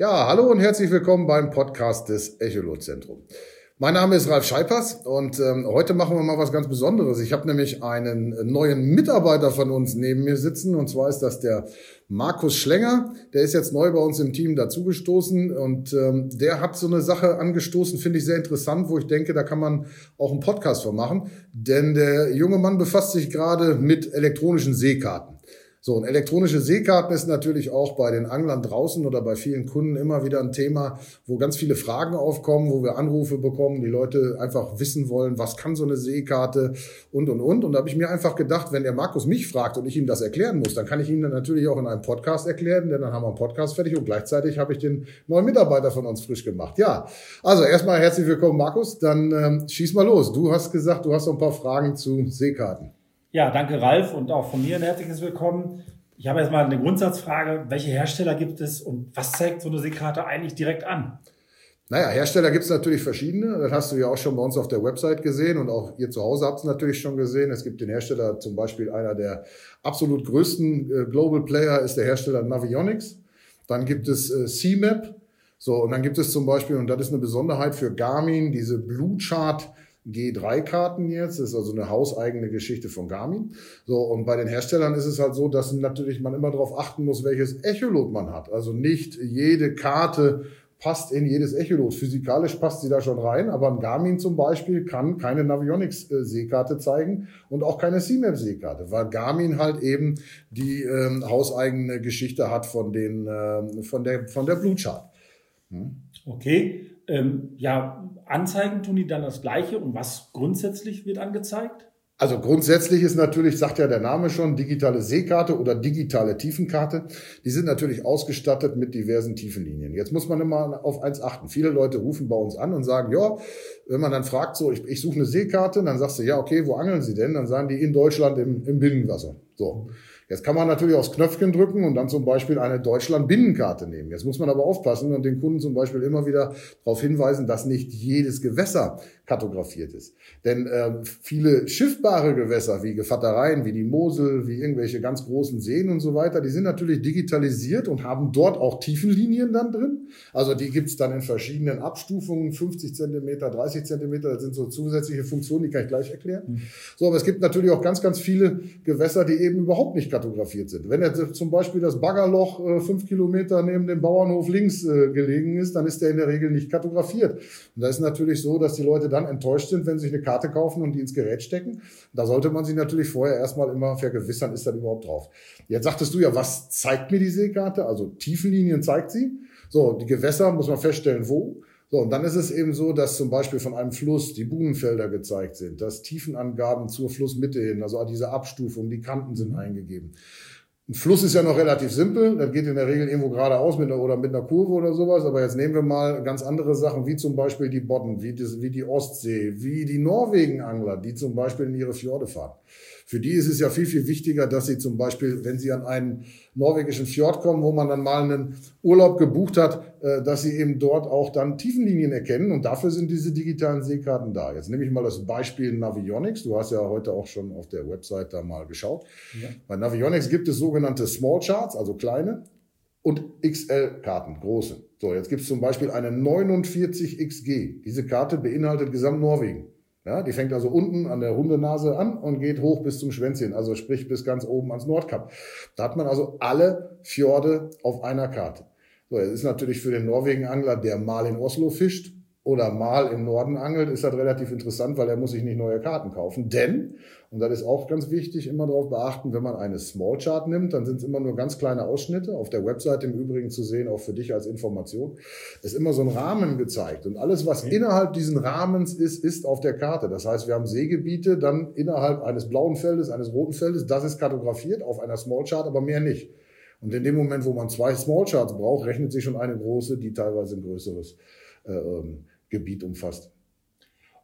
Ja, hallo und herzlich willkommen beim Podcast des Echolot-Zentrum. Mein Name ist Ralf Scheipers und ähm, heute machen wir mal was ganz Besonderes. Ich habe nämlich einen neuen Mitarbeiter von uns neben mir sitzen und zwar ist das der Markus Schlenger. Der ist jetzt neu bei uns im Team dazugestoßen und ähm, der hat so eine Sache angestoßen, finde ich sehr interessant, wo ich denke, da kann man auch einen Podcast von machen. Denn der junge Mann befasst sich gerade mit elektronischen Seekarten. So, und elektronische Seekarten ist natürlich auch bei den Anglern draußen oder bei vielen Kunden immer wieder ein Thema, wo ganz viele Fragen aufkommen, wo wir Anrufe bekommen, die Leute einfach wissen wollen, was kann so eine Seekarte und, und, und. Und da habe ich mir einfach gedacht, wenn der Markus mich fragt und ich ihm das erklären muss, dann kann ich ihm dann natürlich auch in einem Podcast erklären, denn dann haben wir einen Podcast fertig und gleichzeitig habe ich den neuen Mitarbeiter von uns frisch gemacht. Ja, also erstmal herzlich willkommen, Markus. Dann ähm, schieß mal los. Du hast gesagt, du hast noch ein paar Fragen zu Seekarten. Ja, danke Ralf und auch von mir ein herzliches Willkommen. Ich habe jetzt mal eine Grundsatzfrage. Welche Hersteller gibt es und was zeigt so eine Seekarte eigentlich direkt an? Naja, Hersteller gibt es natürlich verschiedene. Das hast du ja auch schon bei uns auf der Website gesehen und auch ihr zu Hause habt es natürlich schon gesehen. Es gibt den Hersteller, zum Beispiel einer der absolut größten äh, Global Player ist der Hersteller Navionics. Dann gibt es äh, CMAP. So, und dann gibt es zum Beispiel, und das ist eine Besonderheit für Garmin, diese Blue Chart G3-Karten jetzt. Das ist also eine hauseigene Geschichte von Garmin. So, und bei den Herstellern ist es halt so, dass natürlich man immer darauf achten muss, welches Echolot man hat. Also nicht jede Karte passt in jedes Echolot. Physikalisch passt sie da schon rein, aber ein Garmin zum Beispiel kann keine Navionics-Seekarte zeigen und auch keine CMAP-Seekarte, weil Garmin halt eben die ähm, hauseigene Geschichte hat von, den, ähm, von, der, von der Blue Chart. Hm? Okay, ähm, ja, Anzeigen tun die dann das Gleiche und was grundsätzlich wird angezeigt? Also grundsätzlich ist natürlich, sagt ja der Name schon, digitale Seekarte oder digitale Tiefenkarte. Die sind natürlich ausgestattet mit diversen Tiefenlinien. Jetzt muss man immer auf eins achten. Viele Leute rufen bei uns an und sagen, ja, wenn man dann fragt, so, ich, ich suche eine Seekarte, dann sagst du, ja, okay, wo angeln Sie denn? Dann sagen die in Deutschland im, im Binnenwasser. So. Jetzt kann man natürlich aufs Knöpfchen drücken und dann zum Beispiel eine Deutschland-Binnenkarte nehmen. Jetzt muss man aber aufpassen und den Kunden zum Beispiel immer wieder darauf hinweisen, dass nicht jedes Gewässer kartografiert ist. Denn äh, viele schiffbare Gewässer wie Gevattereien, wie die Mosel, wie irgendwelche ganz großen Seen und so weiter, die sind natürlich digitalisiert und haben dort auch Tiefenlinien dann drin. Also die gibt's dann in verschiedenen Abstufungen, 50 Zentimeter, 30 Zentimeter, das sind so zusätzliche Funktionen, die kann ich gleich erklären. Mhm. So, aber es gibt natürlich auch ganz, ganz viele Gewässer, die eben überhaupt nicht kartografiert sind. Wenn jetzt zum Beispiel das Baggerloch äh, fünf Kilometer neben dem Bauernhof links äh, gelegen ist, dann ist der in der Regel nicht kartografiert. Und da ist natürlich so, dass die Leute dann enttäuscht sind, wenn sie sich eine Karte kaufen und die ins Gerät stecken. Da sollte man sich natürlich vorher erstmal immer vergewissern, ist da überhaupt drauf. Jetzt sagtest du ja, was zeigt mir die Seekarte? Also Tiefenlinien zeigt sie. So, die Gewässer muss man feststellen, wo. So, und dann ist es eben so, dass zum Beispiel von einem Fluss die Buhnenfelder gezeigt sind, dass Tiefenangaben zur Flussmitte hin, also diese Abstufung, die Kanten sind eingegeben. Ein Fluss ist ja noch relativ simpel, das geht in der Regel irgendwo geradeaus mit einer, oder mit einer Kurve oder sowas, aber jetzt nehmen wir mal ganz andere Sachen, wie zum Beispiel die Bodden, wie, das, wie die Ostsee, wie die Norwegenangler, die zum Beispiel in ihre Fjorde fahren. Für die ist es ja viel, viel wichtiger, dass sie zum Beispiel, wenn sie an einen norwegischen Fjord kommen, wo man dann mal einen Urlaub gebucht hat, äh, dass sie eben dort auch dann Tiefenlinien erkennen. Und dafür sind diese digitalen Seekarten da. Jetzt nehme ich mal das Beispiel Navionics. Du hast ja heute auch schon auf der Website da mal geschaut. Ja. Bei Navionics gibt es sogenannte Small Charts, also kleine, und XL-Karten, große. So, jetzt gibt es zum Beispiel eine 49XG. Diese Karte beinhaltet gesamt Norwegen. Ja, die fängt also unten an der Hundenase an und geht hoch bis zum Schwänzchen, also sprich bis ganz oben ans Nordkap. Da hat man also alle Fjorde auf einer Karte. So, es ist natürlich für den Norwegen-Angler, der mal in Oslo fischt, oder mal im Norden angelt, ist das relativ interessant, weil er muss sich nicht neue Karten kaufen. Denn, und das ist auch ganz wichtig, immer darauf beachten, wenn man eine Small Chart nimmt, dann sind es immer nur ganz kleine Ausschnitte. Auf der Website im Übrigen zu sehen, auch für dich als Information, ist immer so ein Rahmen gezeigt. Und alles, was okay. innerhalb diesen Rahmens ist, ist auf der Karte. Das heißt, wir haben Seegebiete dann innerhalb eines blauen Feldes, eines roten Feldes, das ist kartografiert auf einer Small Chart, aber mehr nicht. Und in dem Moment, wo man zwei Small Charts braucht, rechnet sich schon eine große, die teilweise ein größeres äh, ähm, Gebiet umfasst.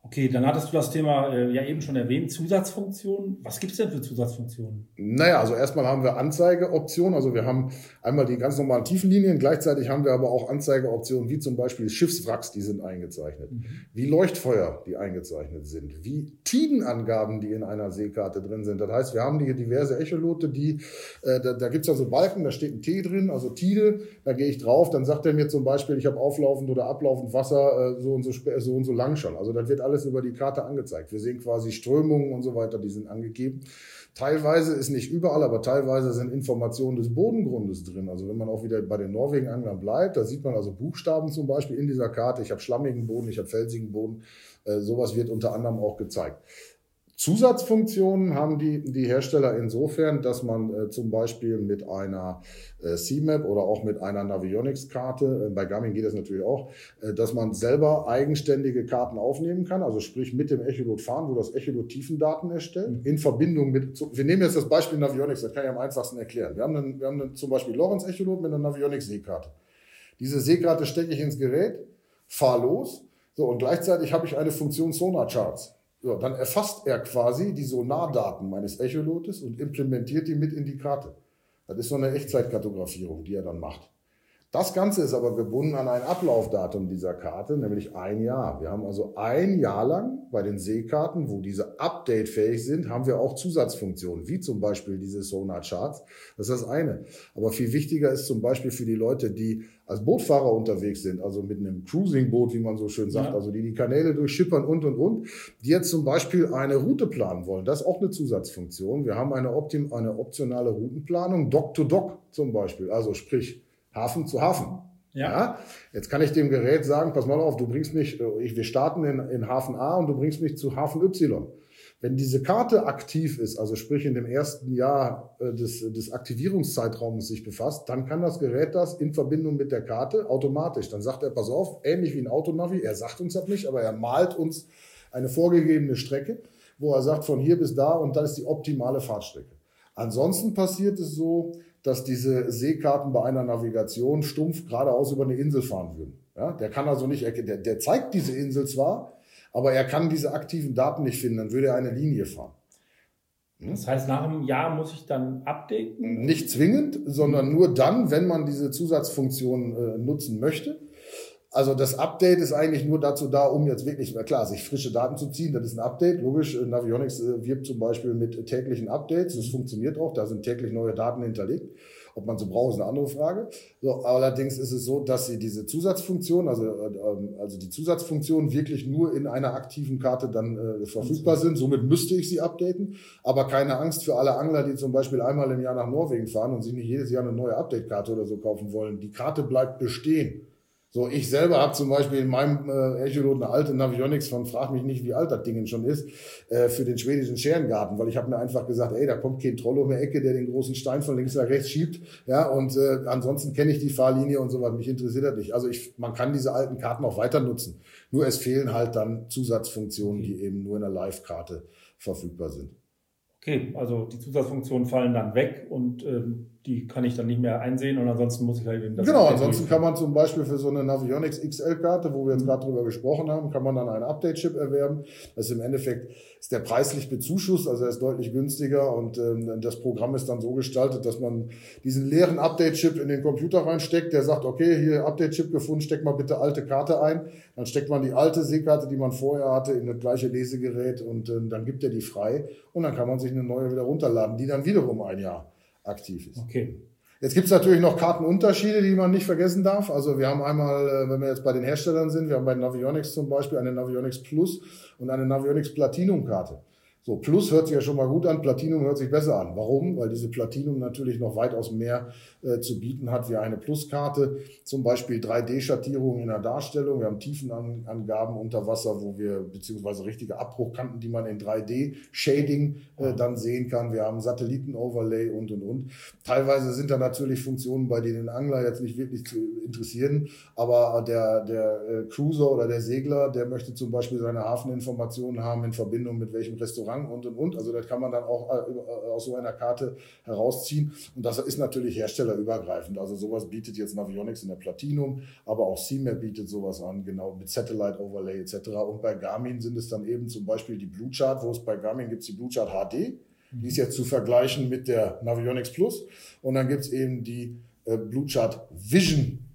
Okay, dann hattest du das Thema äh, ja eben schon erwähnt, Zusatzfunktionen. Was gibt es denn für Zusatzfunktionen? Naja, also erstmal haben wir Anzeigeoptionen. Also wir haben einmal die ganz normalen Tiefenlinien, gleichzeitig haben wir aber auch Anzeigeoptionen wie zum Beispiel Schiffswracks, die sind eingezeichnet, mhm. wie Leuchtfeuer, die eingezeichnet sind, wie Tidenangaben, die in einer Seekarte drin sind. Das heißt, wir haben hier diverse Echolote, die, äh, da, da gibt es also Balken, da steht ein T drin, also Tide, da gehe ich drauf, dann sagt er mir zum Beispiel, ich habe auflaufend oder ablaufend Wasser äh, so, und so, so und so lang schon. Also das wird alles alles über die Karte angezeigt. Wir sehen quasi Strömungen und so weiter, die sind angegeben. Teilweise ist nicht überall, aber teilweise sind Informationen des Bodengrundes drin. Also wenn man auch wieder bei den Norwegen-Anglern bleibt, da sieht man also Buchstaben zum Beispiel in dieser Karte. Ich habe schlammigen Boden, ich habe felsigen Boden. Äh, sowas wird unter anderem auch gezeigt. Zusatzfunktionen haben die, die Hersteller insofern, dass man äh, zum Beispiel mit einer äh, CMAP oder auch mit einer Navionics-Karte, äh, bei Garmin geht das natürlich auch, äh, dass man selber eigenständige Karten aufnehmen kann, also sprich mit dem Echolot fahren, wo das Echolot Tiefendaten erstellt, mhm. in Verbindung mit, wir nehmen jetzt das Beispiel Navionics, das kann ich am einfachsten erklären. Wir haben, dann, wir haben dann zum Beispiel Lorenz Echolot mit einer Navionics-Seekarte. Diese Seekarte stecke ich ins Gerät, fahre los, so, und gleichzeitig habe ich eine Funktion Sonar Charts. So, dann erfasst er quasi die Sonardaten meines Echolotes und implementiert die mit in die Karte. Das ist so eine Echtzeitkartografierung, die er dann macht. Das Ganze ist aber gebunden an ein Ablaufdatum dieser Karte, nämlich ein Jahr. Wir haben also ein Jahr lang bei den Seekarten, wo diese updatefähig sind, haben wir auch Zusatzfunktionen, wie zum Beispiel diese Sonar Charts. Das ist das eine. Aber viel wichtiger ist zum Beispiel für die Leute, die als Bootfahrer unterwegs sind, also mit einem Cruising-Boot, wie man so schön sagt, ja. also die die Kanäle durchschippern und, und, und, die jetzt zum Beispiel eine Route planen wollen. Das ist auch eine Zusatzfunktion. Wir haben eine, Optim eine optionale Routenplanung, Dock-to-Dock -Dock zum Beispiel, also sprich Hafen zu Hafen. Ja. ja. Jetzt kann ich dem Gerät sagen, pass mal auf, du bringst mich, äh, ich, wir starten in, in Hafen A und du bringst mich zu Hafen Y. Wenn diese Karte aktiv ist, also sprich in dem ersten Jahr äh, des, des Aktivierungszeitraums sich befasst, dann kann das Gerät das in Verbindung mit der Karte automatisch. Dann sagt er, pass auf, ähnlich wie ein Autonavi, er sagt uns das nicht, aber er malt uns eine vorgegebene Strecke, wo er sagt, von hier bis da und das ist die optimale Fahrtstrecke. Ansonsten passiert es so, dass diese Seekarten bei einer Navigation stumpf geradeaus über eine Insel fahren würden. Ja, der kann also nicht, der, der zeigt diese Insel zwar, aber er kann diese aktiven Daten nicht finden, dann würde er eine Linie fahren. Hm? Das heißt, nach einem Jahr muss ich dann updaten? Nicht zwingend, sondern nur dann, wenn man diese Zusatzfunktion äh, nutzen möchte. Also das Update ist eigentlich nur dazu da, um jetzt wirklich, na klar, sich frische Daten zu ziehen. Das ist ein Update, logisch. Navionics äh, wirbt zum Beispiel mit täglichen Updates. Das funktioniert auch. Da sind täglich neue Daten hinterlegt. Ob man sie braucht, ist eine andere Frage. So, allerdings ist es so, dass sie diese Zusatzfunktion, also, äh, also die Zusatzfunktionen wirklich nur in einer aktiven Karte dann äh, verfügbar sind. Somit müsste ich sie updaten. Aber keine Angst für alle Angler, die zum Beispiel einmal im Jahr nach Norwegen fahren und sich nicht jedes Jahr eine neue Update-Karte oder so kaufen wollen. Die Karte bleibt bestehen. So, ich selber habe zum Beispiel in meinem äh, Echolot eine alte Navionics von, frag mich nicht, wie alt das Ding schon ist, äh, für den schwedischen Scherengarten, weil ich habe mir einfach gesagt, ey, da kommt kein Troll um die Ecke, der den großen Stein von links nach rechts schiebt, ja, und äh, ansonsten kenne ich die Fahrlinie und so was, mich interessiert das nicht. Also ich, man kann diese alten Karten auch weiter nutzen. Nur es fehlen halt dann Zusatzfunktionen, die eben nur in der Live-Karte verfügbar sind. Okay, also die Zusatzfunktionen fallen dann weg und ähm, die kann ich dann nicht mehr einsehen und ansonsten muss ich halt eben das. Genau, ansonsten kann man zum Beispiel für so eine Navionics XL-Karte, wo wir jetzt gerade drüber gesprochen haben, kann man dann einen Update-Chip erwerben. Das ist im Endeffekt ist der preislich bezuschusst, also er ist deutlich günstiger und ähm, das Programm ist dann so gestaltet, dass man diesen leeren Update-Chip in den Computer reinsteckt, der sagt, okay, hier Update-Chip gefunden, steck mal bitte alte Karte ein. Dann steckt man die alte Seekarte, die man vorher hatte, in das gleiche Lesegerät und ähm, dann gibt er die frei und dann kann man sich eine neue wieder runterladen, die dann wiederum ein Jahr aktiv ist. Okay. Jetzt gibt es natürlich noch Kartenunterschiede, die man nicht vergessen darf. Also wir haben einmal, äh, wenn wir jetzt bei den Herstellern sind, wir haben bei Navionics zum Beispiel eine Navionics Plus und eine Navionics Platinum Karte. So, Plus hört sich ja schon mal gut an, Platinum hört sich besser an. Warum? Weil diese Platinum natürlich noch weitaus mehr äh, zu bieten hat wie eine Pluskarte. Zum Beispiel 3D-Schattierungen in der Darstellung. Wir haben Tiefenangaben unter Wasser, wo wir, beziehungsweise richtige Abbruchkanten, die man in 3D-Shading äh, dann sehen kann. Wir haben Satelliten-Overlay und, und, und. Teilweise sind da natürlich Funktionen, bei denen Angler jetzt nicht wirklich zu, interessieren. Aber der, der äh, Cruiser oder der Segler, der möchte zum Beispiel seine Hafeninformationen haben in Verbindung mit welchem Restaurant und und und. Also das kann man dann auch äh, äh, aus so einer Karte herausziehen. Und das ist natürlich herstellerübergreifend. Also sowas bietet jetzt Navionics in der Platinum, aber auch CMAP bietet sowas an, genau mit Satellite Overlay etc. Und bei Garmin sind es dann eben zum Beispiel die Blue Chart, wo es bei Garmin gibt die Blue Chart HD. Die ist jetzt zu vergleichen mit der Navionics Plus. Und dann gibt es eben die äh, Blue Chart Vision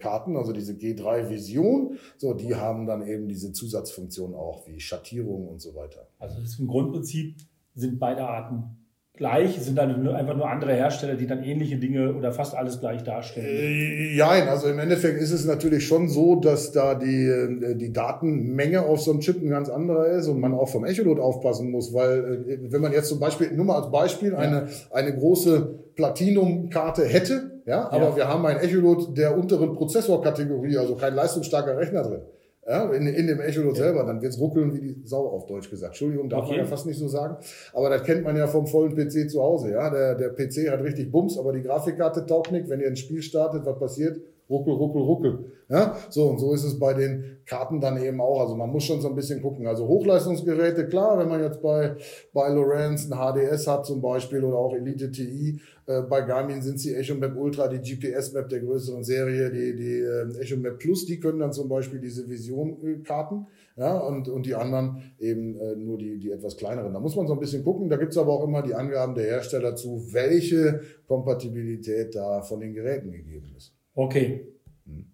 Karten, also diese G3 Vision. So, die haben dann eben diese Zusatzfunktion auch wie Schattierung und so weiter. Also das im Grundprinzip sind beide Arten gleich, sind dann einfach nur andere Hersteller, die dann ähnliche Dinge oder fast alles gleich darstellen. Äh, ja, also im Endeffekt ist es natürlich schon so, dass da die, äh, die Datenmenge auf so einem Chip ein ganz anderer ist und man auch vom Echolot aufpassen muss, weil äh, wenn man jetzt zum Beispiel, nur mal als Beispiel, eine, eine große Platinum-Karte hätte, ja, aber ja. wir haben ein Echolot der unteren Prozessorkategorie, also kein leistungsstarker Rechner drin ja, in, in dem Echolot ja. selber, dann wird's ruckeln wie die Sau auf Deutsch gesagt. Entschuldigung, darf okay. man ja fast nicht so sagen. Aber das kennt man ja vom vollen PC zu Hause. Ja, der, der PC hat richtig Bums, aber die Grafikkarte taugt nicht. Wenn ihr ein Spiel startet, was passiert? Ruckel, ruckel, ruckel. Ja, so und so ist es bei den Karten dann eben auch. Also man muss schon so ein bisschen gucken. Also Hochleistungsgeräte, klar, wenn man jetzt bei, bei Lorenz ein HDS hat zum Beispiel oder auch Elite TI, äh, bei Garmin sind sie Echo Map Ultra, die GPS-Map der größeren Serie, die, die äh, Echo Map Plus, die können dann zum Beispiel diese Vision-Karten, ja, und, und die anderen eben äh, nur die, die etwas kleineren. Da muss man so ein bisschen gucken. Da gibt's aber auch immer die Angaben der Hersteller zu, welche Kompatibilität da von den Geräten gegeben ist. Okay.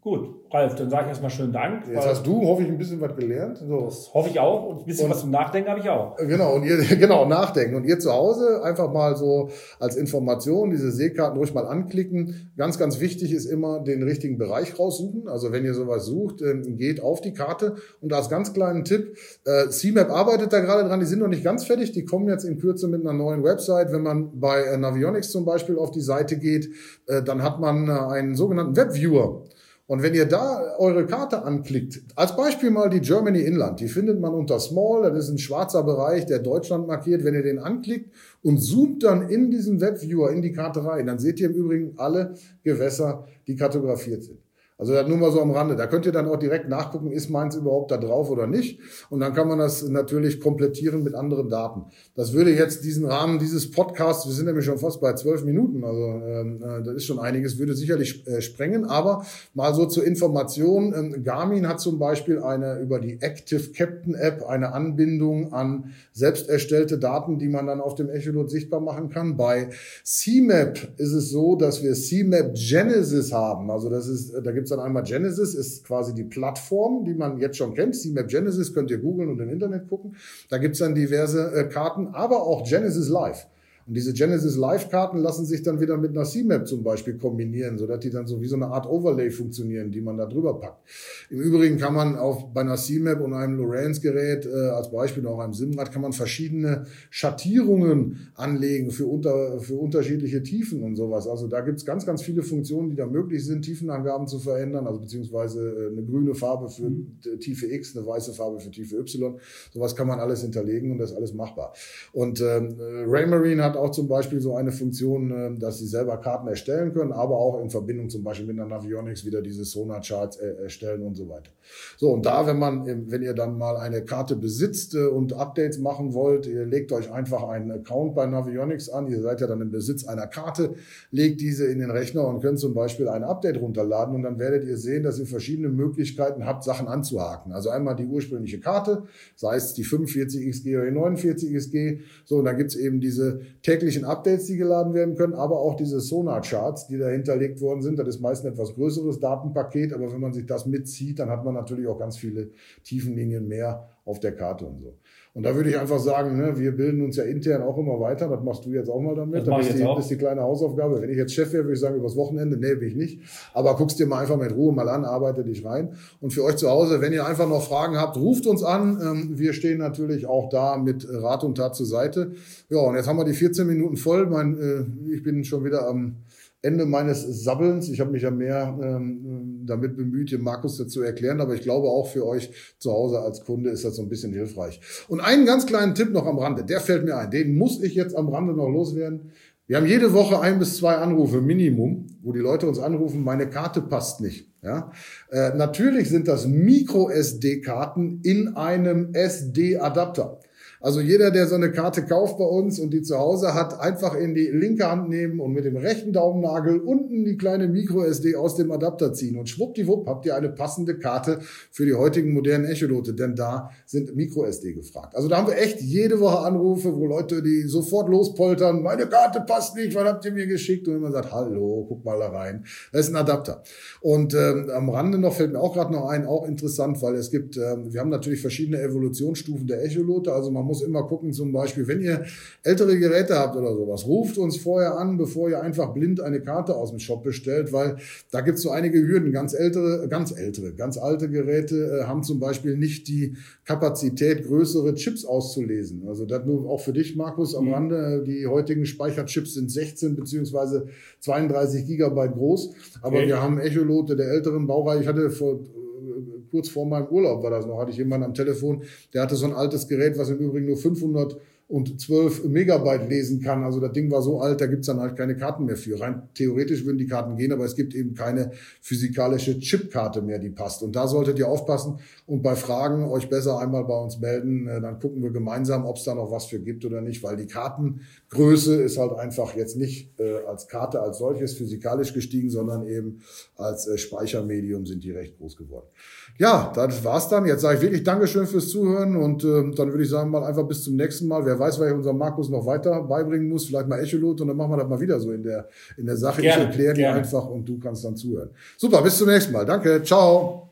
Gut, Ralf, dann sage ich erstmal schönen Dank. Jetzt hast du, hoffe ich, ein bisschen was gelernt. So. Das hoffe ich auch. Und ein bisschen und, was zum Nachdenken habe ich auch. Genau, und ihr, genau, nachdenken. Und ihr zu Hause einfach mal so als Information diese Seekarten ruhig mal anklicken. Ganz, ganz wichtig ist immer den richtigen Bereich raussuchen. Also wenn ihr sowas sucht, ähm, geht auf die Karte. Und als ganz kleinen Tipp, äh, CMAP arbeitet da gerade dran. Die sind noch nicht ganz fertig. Die kommen jetzt in Kürze mit einer neuen Website. Wenn man bei äh, Navionics zum Beispiel auf die Seite geht, äh, dann hat man einen sogenannten Webviewer. Und wenn ihr da eure Karte anklickt, als Beispiel mal die Germany Inland, die findet man unter Small, das ist ein schwarzer Bereich, der Deutschland markiert. Wenn ihr den anklickt und zoomt dann in diesen Webviewer in die Karte rein, dann seht ihr im Übrigen alle Gewässer, die kartografiert sind. Also das nur mal so am Rande. Da könnt ihr dann auch direkt nachgucken, ist meins überhaupt da drauf oder nicht. Und dann kann man das natürlich komplettieren mit anderen Daten. Das würde jetzt diesen Rahmen dieses Podcasts, wir sind nämlich schon fast bei zwölf Minuten, also ähm, äh, das ist schon einiges, würde sicherlich äh, sprengen. Aber mal so zur Information, ähm, Garmin hat zum Beispiel eine über die Active Captain App eine Anbindung an selbst erstellte Daten, die man dann auf dem Echolot sichtbar machen kann. Bei CMAP ist es so, dass wir CMAP Genesis haben. Also das ist, da gibt es dann einmal Genesis, ist quasi die Plattform, die man jetzt schon kennt. CMAP Genesis könnt ihr googeln und im Internet gucken. Da gibt es dann diverse äh, Karten, aber auch Genesis Live. Und diese Genesis Live-Karten lassen sich dann wieder mit einer C-Map zum Beispiel kombinieren, sodass die dann so wie so eine Art Overlay funktionieren, die man da drüber packt. Im Übrigen kann man auch bei einer C-Map und einem Lorenz-Gerät, äh, als Beispiel auch einem Simrad, kann man verschiedene Schattierungen anlegen für, unter, für unterschiedliche Tiefen und sowas. Also da gibt's ganz, ganz viele Funktionen, die da möglich sind, Tiefenangaben zu verändern, also beziehungsweise äh, eine grüne Farbe für mhm. Tiefe X, eine weiße Farbe für Tiefe Y. Sowas kann man alles hinterlegen und das ist alles machbar. Und ähm, Raymarine hat hat auch zum Beispiel so eine Funktion, ähm, dass sie selber Karten erstellen können, aber auch in Verbindung zum Beispiel mit einer Navionics wieder diese Sonar-Charts äh, erstellen und so weiter. So, und da, wenn man, wenn ihr dann mal eine Karte besitzt äh, und Updates machen wollt, ihr legt euch einfach einen Account bei Navionics an, ihr seid ja dann im Besitz einer Karte, legt diese in den Rechner und könnt zum Beispiel ein Update runterladen und dann werdet ihr sehen, dass ihr verschiedene Möglichkeiten habt, Sachen anzuhaken. Also einmal die ursprüngliche Karte, sei es die 45 XG oder die 49 XG, so, und dann gibt's eben diese täglichen Updates, die geladen werden können, aber auch diese Sonar-Charts, die da hinterlegt worden sind. Das ist meist ein etwas größeres Datenpaket, aber wenn man sich das mitzieht, dann hat man natürlich auch ganz viele Tiefenlinien mehr auf der Karte und so. Und da würde ich einfach sagen, ne, wir bilden uns ja intern auch immer weiter. Das machst du jetzt auch mal damit. Das, das ist, die, das ist die kleine Hausaufgabe. Wenn ich jetzt Chef wäre, würde ich sagen, übers Wochenende, nee, will ich nicht. Aber guckst dir mal einfach mit Ruhe mal an, arbeite dich rein. Und für euch zu Hause, wenn ihr einfach noch Fragen habt, ruft uns an. Ähm, wir stehen natürlich auch da mit Rat und Tat zur Seite. Ja, und jetzt haben wir die 14 Minuten voll. Mein, äh, ich bin schon wieder am Ende meines Sabbelns. Ich habe mich ja mehr ähm, damit bemüht, dem Markus dazu erklären, aber ich glaube auch für euch zu Hause als Kunde ist das so ein bisschen hilfreich. Und einen ganz kleinen Tipp noch am Rande, der fällt mir ein, den muss ich jetzt am Rande noch loswerden. Wir haben jede Woche ein bis zwei Anrufe Minimum, wo die Leute uns anrufen, meine Karte passt nicht. Ja? Äh, natürlich sind das Micro-SD-Karten in einem SD-Adapter. Also jeder, der so eine Karte kauft bei uns und die zu Hause hat, einfach in die linke Hand nehmen und mit dem rechten Daumennagel unten die kleine Micro-SD aus dem Adapter ziehen. Und schwuppdiwupp habt ihr eine passende Karte für die heutigen modernen Echolote, denn da sind Micro-SD gefragt. Also da haben wir echt jede Woche Anrufe, wo Leute, die sofort lospoltern, meine Karte passt nicht, was habt ihr mir geschickt? Und man sagt, hallo, guck mal da rein. Das ist ein Adapter. Und ähm, am Rande noch fällt mir auch gerade noch ein, auch interessant, weil es gibt, ähm, wir haben natürlich verschiedene Evolutionsstufen der Echolote. Also man muss muss immer gucken, zum Beispiel, wenn ihr ältere Geräte habt oder sowas, ruft uns vorher an, bevor ihr einfach blind eine Karte aus dem Shop bestellt, weil da gibt es so einige Hürden. Ganz ältere, ganz ältere, ganz alte Geräte äh, haben zum Beispiel nicht die Kapazität, größere Chips auszulesen. Also das nur auch für dich, Markus, am mhm. Rande. Die heutigen Speicherchips sind 16 beziehungsweise 32 Gigabyte groß. Aber okay. wir haben Echolote der älteren Baureihe. Ich hatte vor kurz vor meinem Urlaub war das noch, hatte ich jemanden am Telefon, der hatte so ein altes Gerät, was im Übrigen nur 500 und 12 Megabyte lesen kann. Also das Ding war so alt, da gibt's dann halt keine Karten mehr für. Rein theoretisch würden die Karten gehen, aber es gibt eben keine physikalische Chipkarte mehr, die passt. Und da solltet ihr aufpassen und bei Fragen euch besser einmal bei uns melden. Äh, dann gucken wir gemeinsam, ob es da noch was für gibt oder nicht, weil die Kartengröße ist halt einfach jetzt nicht äh, als Karte als solches physikalisch gestiegen, sondern eben als äh, Speichermedium sind die recht groß geworden. Ja, das war's dann. Jetzt sage ich wirklich Dankeschön fürs Zuhören und äh, dann würde ich sagen mal einfach bis zum nächsten Mal. Wer weiß, was ich unserem Markus noch weiter beibringen muss, vielleicht mal Echolot und dann machen wir das mal wieder so in der, in der Sache. Gerne, ich erkläre dir einfach und du kannst dann zuhören. Super, bis zum nächsten Mal. Danke, ciao.